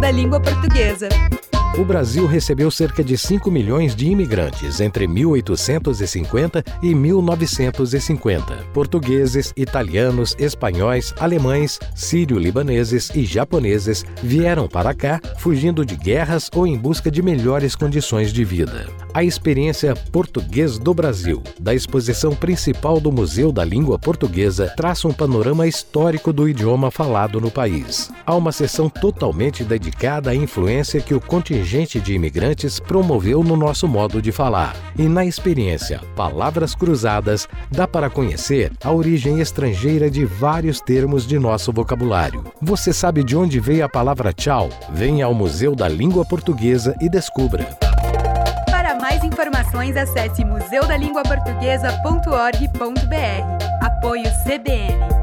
Da Língua Portuguesa. O Brasil recebeu cerca de 5 milhões de imigrantes entre 1850 e 1950. Portugueses, italianos, espanhóis, alemães, sírio-libaneses e japoneses vieram para cá fugindo de guerras ou em busca de melhores condições de vida. A experiência Português do Brasil, da exposição principal do Museu da Língua Portuguesa, traça um panorama histórico do idioma falado no país. Há uma seção totalmente dedicada à influência que o contingente contingente de imigrantes promoveu no nosso modo de falar. E na experiência Palavras Cruzadas, dá para conhecer a origem estrangeira de vários termos de nosso vocabulário. Você sabe de onde veio a palavra tchau? Venha ao Museu da Língua Portuguesa e descubra. Para mais informações, acesse museudalinguaportuguesa.org.br. Apoio CBN.